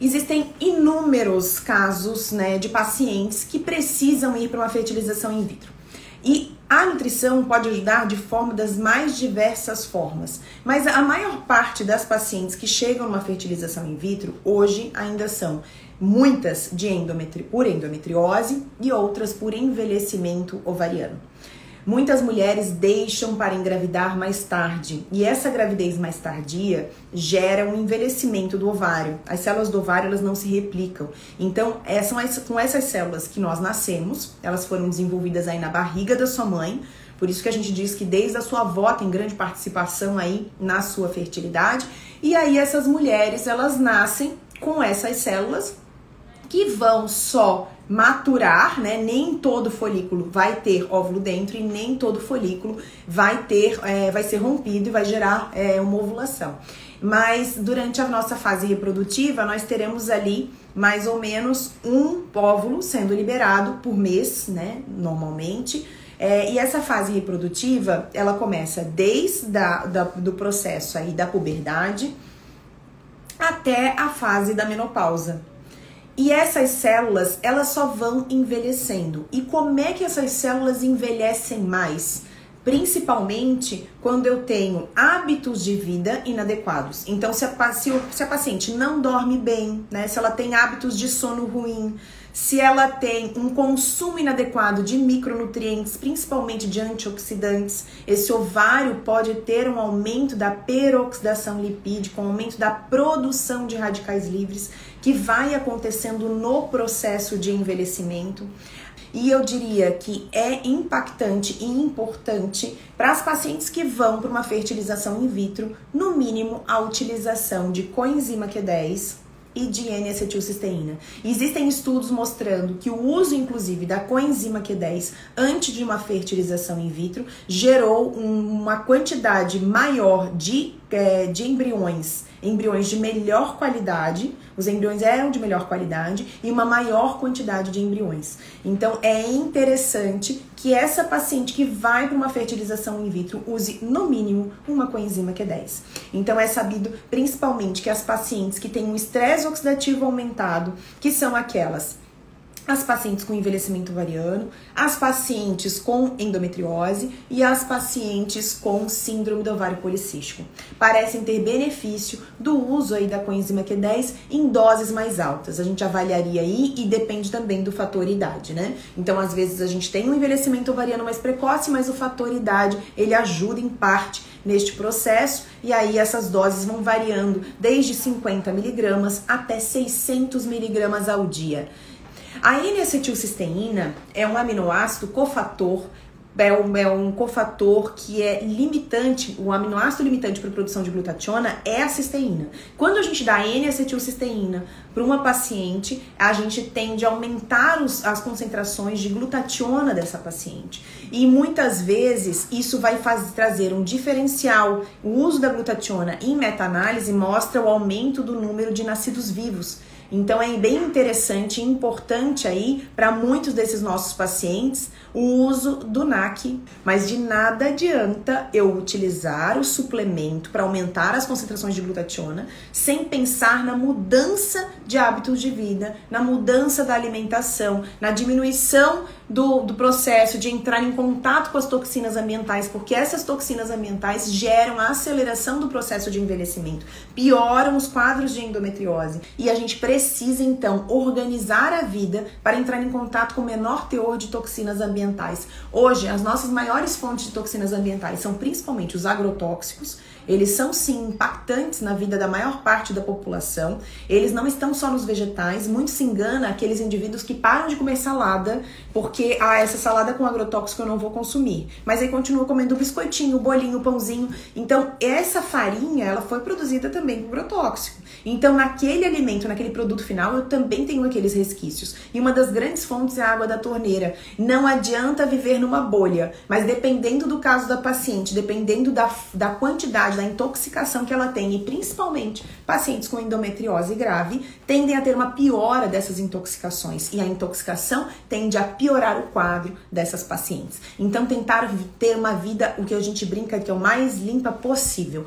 Existem inúmeros casos né, de pacientes que precisam ir para uma fertilização in vitro. E a nutrição pode ajudar de forma das mais diversas formas, mas a maior parte das pacientes que chegam numa fertilização in vitro hoje ainda são muitas de endometri por endometriose e outras por envelhecimento ovariano. Muitas mulheres deixam para engravidar mais tarde e essa gravidez mais tardia gera um envelhecimento do ovário. As células do ovário elas não se replicam. Então, é, são com essas células que nós nascemos, elas foram desenvolvidas aí na barriga da sua mãe. Por isso que a gente diz que desde a sua avó tem grande participação aí na sua fertilidade. E aí essas mulheres, elas nascem com essas células que vão só maturar, né? Nem todo folículo vai ter óvulo dentro e nem todo folículo vai ter, é, vai ser rompido e vai gerar é, uma ovulação. Mas durante a nossa fase reprodutiva, nós teremos ali mais ou menos um óvulo sendo liberado por mês, né? Normalmente. É, e essa fase reprodutiva, ela começa desde a, da, do processo aí da puberdade até a fase da menopausa. E essas células, elas só vão envelhecendo. E como é que essas células envelhecem mais? Principalmente quando eu tenho hábitos de vida inadequados. Então, se a, se, se a paciente não dorme bem, né? Se ela tem hábitos de sono ruim, se ela tem um consumo inadequado de micronutrientes, principalmente de antioxidantes, esse ovário pode ter um aumento da peroxidação lipídica, um aumento da produção de radicais livres, que vai acontecendo no processo de envelhecimento. E eu diria que é impactante e importante para as pacientes que vão para uma fertilização in vitro, no mínimo a utilização de coenzima Q10, e de N-acetilcisteína. Existem estudos mostrando que o uso, inclusive, da coenzima Q10 antes de uma fertilização in vitro gerou uma quantidade maior de, é, de embriões embriões de melhor qualidade, os embriões eram de melhor qualidade e uma maior quantidade de embriões. Então é interessante que essa paciente que vai para uma fertilização in vitro use no mínimo uma coenzima Q10. Então é sabido principalmente que as pacientes que têm um estresse oxidativo aumentado, que são aquelas as pacientes com envelhecimento ovariano, as pacientes com endometriose e as pacientes com síndrome do ovário policístico. Parecem ter benefício do uso aí da coenzima Q10 em doses mais altas. A gente avaliaria aí e depende também do fator idade, né? Então, às vezes a gente tem um envelhecimento ovariano mais precoce, mas o fator idade, ele ajuda em parte neste processo e aí essas doses vão variando desde 50 miligramas até 600 miligramas ao dia. A N-acetilcisteína é um aminoácido cofator é um, é um, cofator que é limitante, o aminoácido limitante para a produção de glutationa é a cisteína. Quando a gente dá N-acetilcisteína para uma paciente, a gente tende a aumentar os, as concentrações de glutationa dessa paciente. E muitas vezes isso vai fazer, trazer um diferencial. O uso da glutationa em meta-análise mostra o aumento do número de nascidos vivos. Então é bem interessante e importante aí para muitos desses nossos pacientes o uso do NAC, mas de nada adianta eu utilizar o suplemento para aumentar as concentrações de glutationa sem pensar na mudança de hábitos de vida, na mudança da alimentação, na diminuição do, do processo de entrar em contato com as toxinas ambientais, porque essas toxinas ambientais geram a aceleração do processo de envelhecimento, pioram os quadros de endometriose. E a gente precisa então organizar a vida para entrar em contato com o menor teor de toxinas ambientais. Hoje, as nossas maiores fontes de toxinas ambientais são principalmente os agrotóxicos, eles são sim impactantes na vida da maior parte da população. Eles não estão só nos vegetais. Muito se engana aqueles indivíduos que param de comer salada porque ah, essa salada com agrotóxico eu não vou consumir. Mas aí continua comendo biscoitinho, bolinho, pãozinho. Então, essa farinha, ela foi produzida também com agrotóxico. Então, naquele alimento, naquele produto final, eu também tenho aqueles resquícios. E uma das grandes fontes é a água da torneira. Não adianta viver numa bolha, mas dependendo do caso da paciente, dependendo da, da quantidade da intoxicação que ela tem, e principalmente pacientes com endometriose grave, tendem a ter uma piora dessas intoxicações. E a intoxicação tende a piorar o quadro dessas pacientes. Então, tentar ter uma vida, o que a gente brinca que é o mais limpa possível.